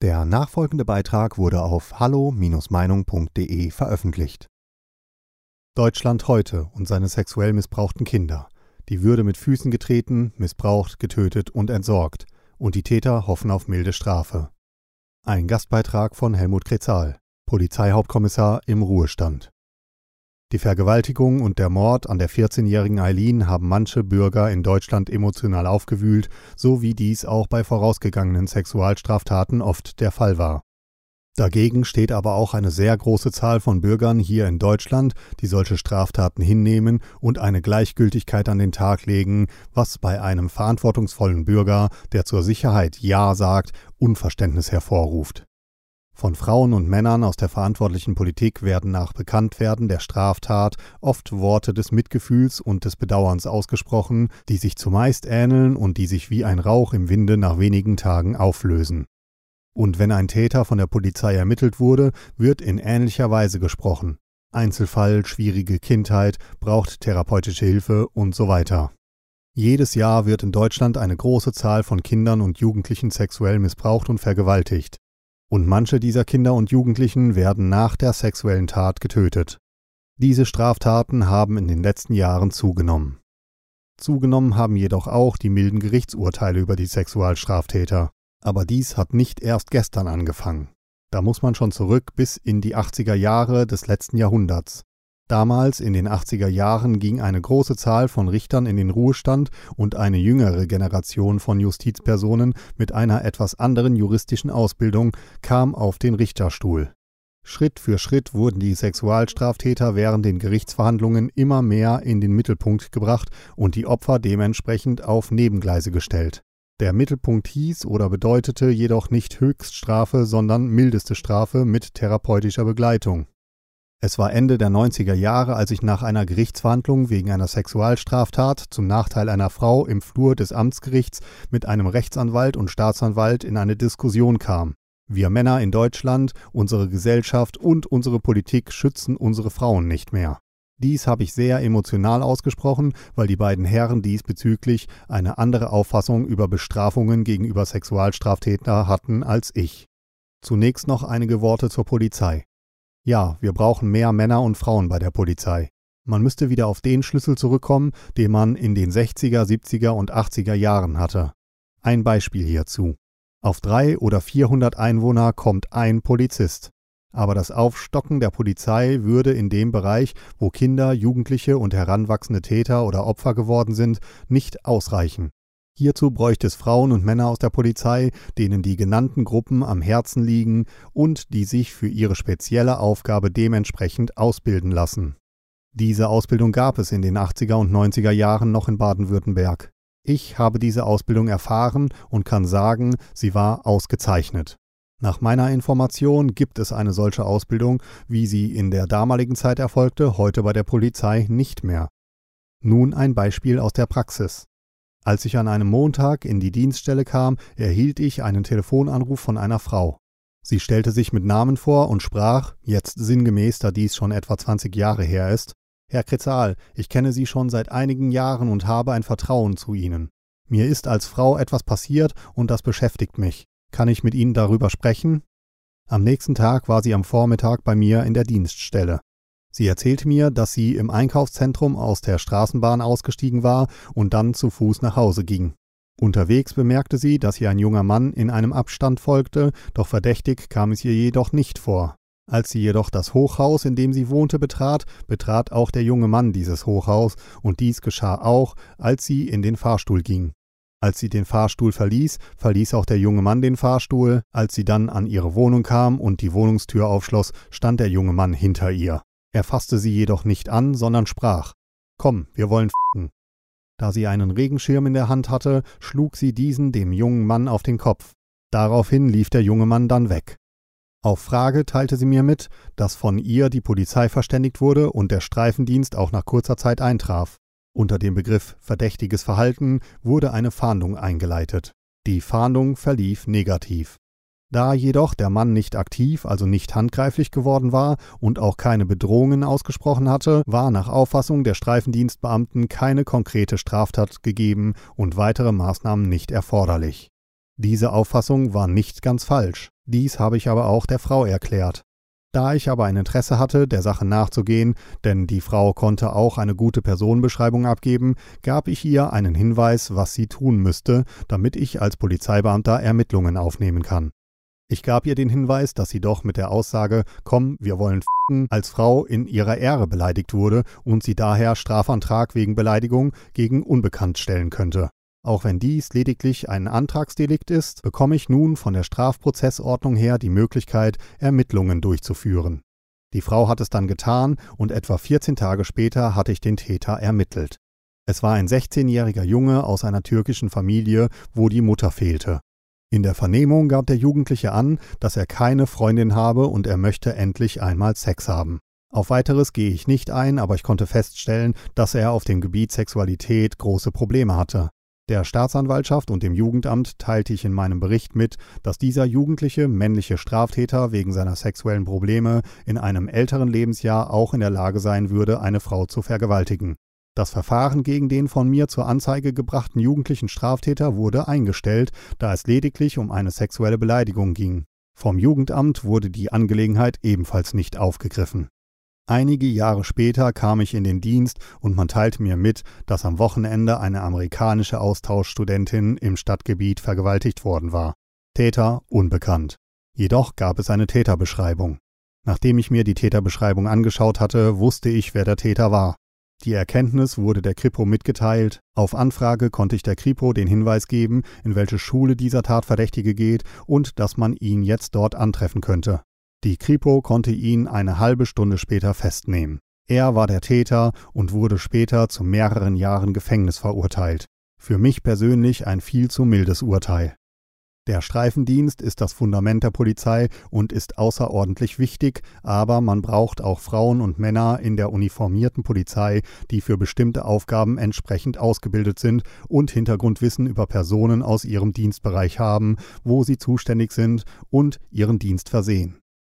Der nachfolgende Beitrag wurde auf hallo-meinung.de veröffentlicht. Deutschland heute und seine sexuell missbrauchten Kinder. Die Würde mit Füßen getreten, missbraucht, getötet und entsorgt. Und die Täter hoffen auf milde Strafe. Ein Gastbeitrag von Helmut Krezal, Polizeihauptkommissar im Ruhestand. Die Vergewaltigung und der Mord an der 14-jährigen Eileen haben manche Bürger in Deutschland emotional aufgewühlt, so wie dies auch bei vorausgegangenen Sexualstraftaten oft der Fall war. Dagegen steht aber auch eine sehr große Zahl von Bürgern hier in Deutschland, die solche Straftaten hinnehmen und eine Gleichgültigkeit an den Tag legen, was bei einem verantwortungsvollen Bürger, der zur Sicherheit Ja sagt, Unverständnis hervorruft. Von Frauen und Männern aus der verantwortlichen Politik werden nach Bekanntwerden der Straftat oft Worte des Mitgefühls und des Bedauerns ausgesprochen, die sich zumeist ähneln und die sich wie ein Rauch im Winde nach wenigen Tagen auflösen. Und wenn ein Täter von der Polizei ermittelt wurde, wird in ähnlicher Weise gesprochen. Einzelfall, schwierige Kindheit, braucht therapeutische Hilfe und so weiter. Jedes Jahr wird in Deutschland eine große Zahl von Kindern und Jugendlichen sexuell missbraucht und vergewaltigt und manche dieser Kinder und Jugendlichen werden nach der sexuellen Tat getötet. Diese Straftaten haben in den letzten Jahren zugenommen. Zugenommen haben jedoch auch die milden Gerichtsurteile über die Sexualstraftäter. Aber dies hat nicht erst gestern angefangen. Da muss man schon zurück bis in die 80er Jahre des letzten Jahrhunderts. Damals in den 80er Jahren ging eine große Zahl von Richtern in den Ruhestand und eine jüngere Generation von Justizpersonen mit einer etwas anderen juristischen Ausbildung kam auf den Richterstuhl. Schritt für Schritt wurden die Sexualstraftäter während den Gerichtsverhandlungen immer mehr in den Mittelpunkt gebracht und die Opfer dementsprechend auf Nebengleise gestellt. Der Mittelpunkt hieß oder bedeutete jedoch nicht Höchststrafe, sondern mildeste Strafe mit therapeutischer Begleitung. Es war Ende der 90er Jahre, als ich nach einer Gerichtsverhandlung wegen einer Sexualstraftat zum Nachteil einer Frau im Flur des Amtsgerichts mit einem Rechtsanwalt und Staatsanwalt in eine Diskussion kam. Wir Männer in Deutschland, unsere Gesellschaft und unsere Politik schützen unsere Frauen nicht mehr. Dies habe ich sehr emotional ausgesprochen, weil die beiden Herren diesbezüglich eine andere Auffassung über Bestrafungen gegenüber Sexualstraftäter hatten als ich. Zunächst noch einige Worte zur Polizei. Ja, wir brauchen mehr Männer und Frauen bei der Polizei. Man müsste wieder auf den Schlüssel zurückkommen, den man in den 60er, 70er und 80er Jahren hatte. Ein Beispiel hierzu. Auf drei oder 400 Einwohner kommt ein Polizist. Aber das Aufstocken der Polizei würde in dem Bereich, wo Kinder, Jugendliche und heranwachsende Täter oder Opfer geworden sind, nicht ausreichen. Hierzu bräuchte es Frauen und Männer aus der Polizei, denen die genannten Gruppen am Herzen liegen und die sich für ihre spezielle Aufgabe dementsprechend ausbilden lassen. Diese Ausbildung gab es in den 80er und 90er Jahren noch in Baden-Württemberg. Ich habe diese Ausbildung erfahren und kann sagen, sie war ausgezeichnet. Nach meiner Information gibt es eine solche Ausbildung, wie sie in der damaligen Zeit erfolgte, heute bei der Polizei nicht mehr. Nun ein Beispiel aus der Praxis. Als ich an einem Montag in die Dienststelle kam, erhielt ich einen Telefonanruf von einer Frau. Sie stellte sich mit Namen vor und sprach, jetzt sinngemäß, da dies schon etwa 20 Jahre her ist, Herr Kretzal, ich kenne Sie schon seit einigen Jahren und habe ein Vertrauen zu Ihnen. Mir ist als Frau etwas passiert und das beschäftigt mich. Kann ich mit Ihnen darüber sprechen? Am nächsten Tag war sie am Vormittag bei mir in der Dienststelle. Sie erzählte mir, dass sie im Einkaufszentrum aus der Straßenbahn ausgestiegen war und dann zu Fuß nach Hause ging. Unterwegs bemerkte sie, dass ihr ein junger Mann in einem Abstand folgte, doch verdächtig kam es ihr jedoch nicht vor. Als sie jedoch das Hochhaus, in dem sie wohnte, betrat, betrat auch der junge Mann dieses Hochhaus, und dies geschah auch, als sie in den Fahrstuhl ging. Als sie den Fahrstuhl verließ, verließ auch der junge Mann den Fahrstuhl. Als sie dann an ihre Wohnung kam und die Wohnungstür aufschloss, stand der junge Mann hinter ihr. Er fasste sie jedoch nicht an, sondern sprach: Komm, wir wollen f***en. Da sie einen Regenschirm in der Hand hatte, schlug sie diesen dem jungen Mann auf den Kopf. Daraufhin lief der junge Mann dann weg. Auf Frage teilte sie mir mit, dass von ihr die Polizei verständigt wurde und der Streifendienst auch nach kurzer Zeit eintraf. Unter dem Begriff verdächtiges Verhalten wurde eine Fahndung eingeleitet. Die Fahndung verlief negativ. Da jedoch der Mann nicht aktiv, also nicht handgreiflich geworden war und auch keine Bedrohungen ausgesprochen hatte, war nach Auffassung der Streifendienstbeamten keine konkrete Straftat gegeben und weitere Maßnahmen nicht erforderlich. Diese Auffassung war nicht ganz falsch, Dies habe ich aber auch der Frau erklärt. Da ich aber ein Interesse hatte, der Sache nachzugehen, denn die Frau konnte auch eine gute Personenbeschreibung abgeben, gab ich ihr einen Hinweis, was sie tun müsste, damit ich als Polizeibeamter Ermittlungen aufnehmen kann. Ich gab ihr den Hinweis, dass sie doch mit der Aussage Komm, wir wollen f***en als Frau in ihrer Ehre beleidigt wurde und sie daher Strafantrag wegen Beleidigung gegen Unbekannt stellen könnte. Auch wenn dies lediglich ein Antragsdelikt ist, bekomme ich nun von der Strafprozessordnung her die Möglichkeit, Ermittlungen durchzuführen. Die Frau hat es dann getan und etwa 14 Tage später hatte ich den Täter ermittelt. Es war ein 16-jähriger Junge aus einer türkischen Familie, wo die Mutter fehlte. In der Vernehmung gab der Jugendliche an, dass er keine Freundin habe und er möchte endlich einmal Sex haben. Auf weiteres gehe ich nicht ein, aber ich konnte feststellen, dass er auf dem Gebiet Sexualität große Probleme hatte. Der Staatsanwaltschaft und dem Jugendamt teilte ich in meinem Bericht mit, dass dieser jugendliche männliche Straftäter wegen seiner sexuellen Probleme in einem älteren Lebensjahr auch in der Lage sein würde, eine Frau zu vergewaltigen. Das Verfahren gegen den von mir zur Anzeige gebrachten jugendlichen Straftäter wurde eingestellt, da es lediglich um eine sexuelle Beleidigung ging. Vom Jugendamt wurde die Angelegenheit ebenfalls nicht aufgegriffen. Einige Jahre später kam ich in den Dienst und man teilte mir mit, dass am Wochenende eine amerikanische Austauschstudentin im Stadtgebiet vergewaltigt worden war. Täter unbekannt. Jedoch gab es eine Täterbeschreibung. Nachdem ich mir die Täterbeschreibung angeschaut hatte, wusste ich, wer der Täter war. Die Erkenntnis wurde der Kripo mitgeteilt. Auf Anfrage konnte ich der Kripo den Hinweis geben, in welche Schule dieser Tatverdächtige geht und dass man ihn jetzt dort antreffen könnte. Die Kripo konnte ihn eine halbe Stunde später festnehmen. Er war der Täter und wurde später zu mehreren Jahren Gefängnis verurteilt. Für mich persönlich ein viel zu mildes Urteil. Der Streifendienst ist das Fundament der Polizei und ist außerordentlich wichtig, aber man braucht auch Frauen und Männer in der uniformierten Polizei, die für bestimmte Aufgaben entsprechend ausgebildet sind und Hintergrundwissen über Personen aus ihrem Dienstbereich haben, wo sie zuständig sind und ihren Dienst versehen.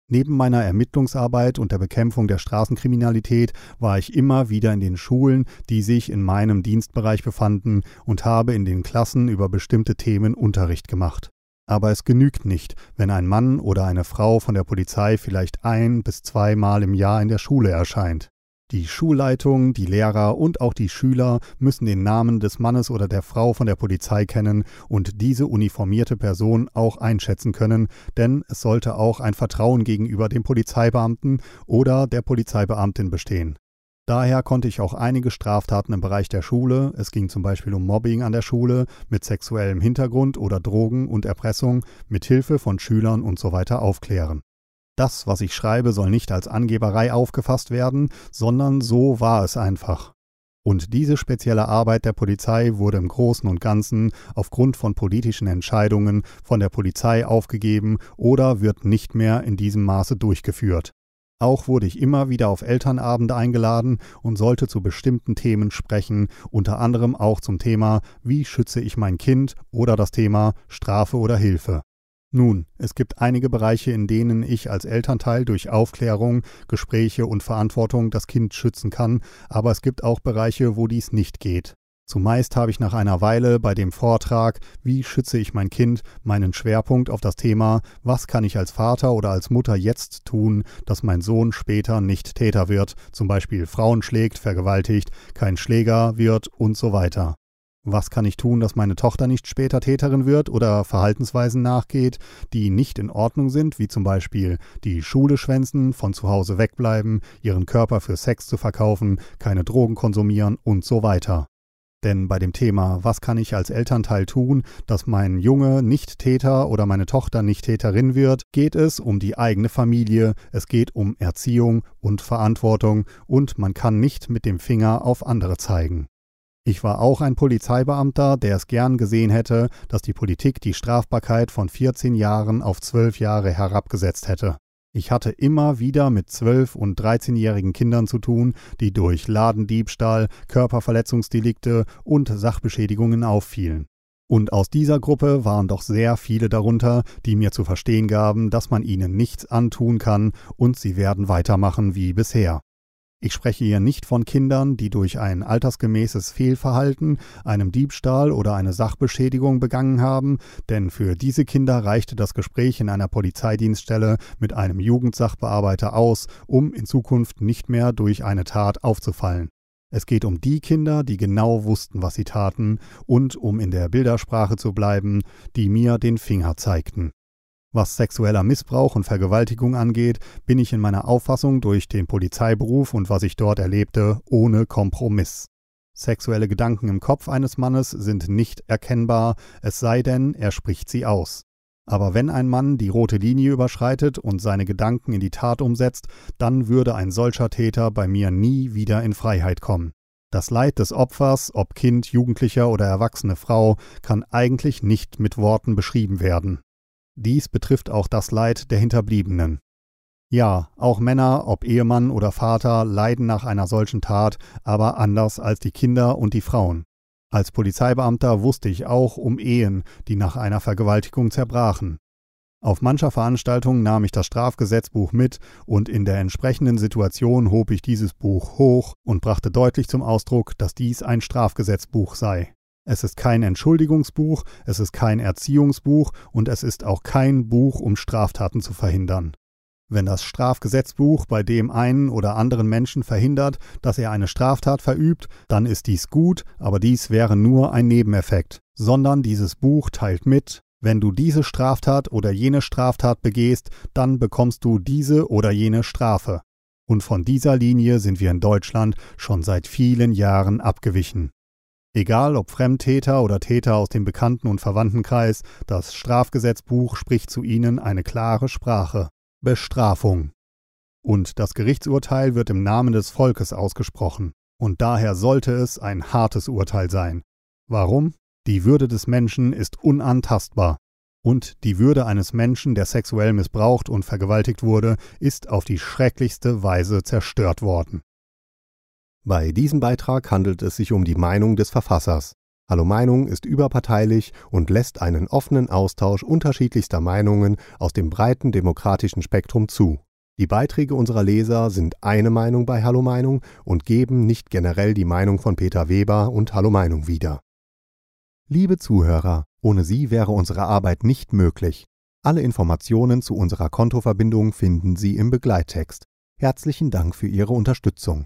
Neben meiner Ermittlungsarbeit und der Bekämpfung der Straßenkriminalität war ich immer wieder in den Schulen, die sich in meinem Dienstbereich befanden, und habe in den Klassen über bestimmte Themen Unterricht gemacht. Aber es genügt nicht, wenn ein Mann oder eine Frau von der Polizei vielleicht ein bis zweimal im Jahr in der Schule erscheint. Die Schulleitung, die Lehrer und auch die Schüler müssen den Namen des Mannes oder der Frau von der Polizei kennen und diese uniformierte Person auch einschätzen können, denn es sollte auch ein Vertrauen gegenüber dem Polizeibeamten oder der Polizeibeamtin bestehen. Daher konnte ich auch einige Straftaten im Bereich der Schule, es ging zum Beispiel um Mobbing an der Schule mit sexuellem Hintergrund oder Drogen und Erpressung mit Hilfe von Schülern und so weiter aufklären. Das, was ich schreibe, soll nicht als Angeberei aufgefasst werden, sondern so war es einfach. Und diese spezielle Arbeit der Polizei wurde im Großen und Ganzen aufgrund von politischen Entscheidungen von der Polizei aufgegeben oder wird nicht mehr in diesem Maße durchgeführt. Auch wurde ich immer wieder auf Elternabende eingeladen und sollte zu bestimmten Themen sprechen, unter anderem auch zum Thema Wie schütze ich mein Kind oder das Thema Strafe oder Hilfe. Nun, es gibt einige Bereiche, in denen ich als Elternteil durch Aufklärung, Gespräche und Verantwortung das Kind schützen kann, aber es gibt auch Bereiche, wo dies nicht geht. Zumeist habe ich nach einer Weile bei dem Vortrag Wie schütze ich mein Kind meinen Schwerpunkt auf das Thema Was kann ich als Vater oder als Mutter jetzt tun, dass mein Sohn später nicht Täter wird, zum Beispiel Frauen schlägt, vergewaltigt, kein Schläger wird und so weiter. Was kann ich tun, dass meine Tochter nicht später Täterin wird oder Verhaltensweisen nachgeht, die nicht in Ordnung sind, wie zum Beispiel die Schule schwänzen, von zu Hause wegbleiben, ihren Körper für Sex zu verkaufen, keine Drogen konsumieren und so weiter. Denn bei dem Thema, was kann ich als Elternteil tun, dass mein Junge nicht Täter oder meine Tochter nicht Täterin wird, geht es um die eigene Familie, es geht um Erziehung und Verantwortung und man kann nicht mit dem Finger auf andere zeigen. Ich war auch ein Polizeibeamter, der es gern gesehen hätte, dass die Politik die Strafbarkeit von 14 Jahren auf 12 Jahre herabgesetzt hätte. Ich hatte immer wieder mit 12- und 13-jährigen Kindern zu tun, die durch Ladendiebstahl, Körperverletzungsdelikte und Sachbeschädigungen auffielen. Und aus dieser Gruppe waren doch sehr viele darunter, die mir zu verstehen gaben, dass man ihnen nichts antun kann und sie werden weitermachen wie bisher. Ich spreche hier nicht von Kindern, die durch ein altersgemäßes Fehlverhalten, einem Diebstahl oder eine Sachbeschädigung begangen haben, denn für diese Kinder reichte das Gespräch in einer Polizeidienststelle mit einem Jugendsachbearbeiter aus, um in Zukunft nicht mehr durch eine Tat aufzufallen. Es geht um die Kinder, die genau wussten, was sie taten, und um in der Bildersprache zu bleiben, die mir den Finger zeigten. Was sexueller Missbrauch und Vergewaltigung angeht, bin ich in meiner Auffassung durch den Polizeiberuf und was ich dort erlebte ohne Kompromiss. Sexuelle Gedanken im Kopf eines Mannes sind nicht erkennbar, es sei denn, er spricht sie aus. Aber wenn ein Mann die rote Linie überschreitet und seine Gedanken in die Tat umsetzt, dann würde ein solcher Täter bei mir nie wieder in Freiheit kommen. Das Leid des Opfers, ob Kind, Jugendlicher oder erwachsene Frau, kann eigentlich nicht mit Worten beschrieben werden. Dies betrifft auch das Leid der Hinterbliebenen. Ja, auch Männer, ob Ehemann oder Vater, leiden nach einer solchen Tat, aber anders als die Kinder und die Frauen. Als Polizeibeamter wusste ich auch um Ehen, die nach einer Vergewaltigung zerbrachen. Auf mancher Veranstaltung nahm ich das Strafgesetzbuch mit und in der entsprechenden Situation hob ich dieses Buch hoch und brachte deutlich zum Ausdruck, dass dies ein Strafgesetzbuch sei. Es ist kein Entschuldigungsbuch, es ist kein Erziehungsbuch und es ist auch kein Buch, um Straftaten zu verhindern. Wenn das Strafgesetzbuch bei dem einen oder anderen Menschen verhindert, dass er eine Straftat verübt, dann ist dies gut, aber dies wäre nur ein Nebeneffekt, sondern dieses Buch teilt mit, wenn du diese Straftat oder jene Straftat begehst, dann bekommst du diese oder jene Strafe. Und von dieser Linie sind wir in Deutschland schon seit vielen Jahren abgewichen. Egal ob Fremdtäter oder Täter aus dem Bekannten- und Verwandtenkreis, das Strafgesetzbuch spricht zu ihnen eine klare Sprache. Bestrafung. Und das Gerichtsurteil wird im Namen des Volkes ausgesprochen. Und daher sollte es ein hartes Urteil sein. Warum? Die Würde des Menschen ist unantastbar. Und die Würde eines Menschen, der sexuell missbraucht und vergewaltigt wurde, ist auf die schrecklichste Weise zerstört worden. Bei diesem Beitrag handelt es sich um die Meinung des Verfassers. Hallo Meinung ist überparteilich und lässt einen offenen Austausch unterschiedlichster Meinungen aus dem breiten demokratischen Spektrum zu. Die Beiträge unserer Leser sind eine Meinung bei Hallo Meinung und geben nicht generell die Meinung von Peter Weber und Hallo Meinung wieder. Liebe Zuhörer, ohne Sie wäre unsere Arbeit nicht möglich. Alle Informationen zu unserer Kontoverbindung finden Sie im Begleittext. Herzlichen Dank für Ihre Unterstützung.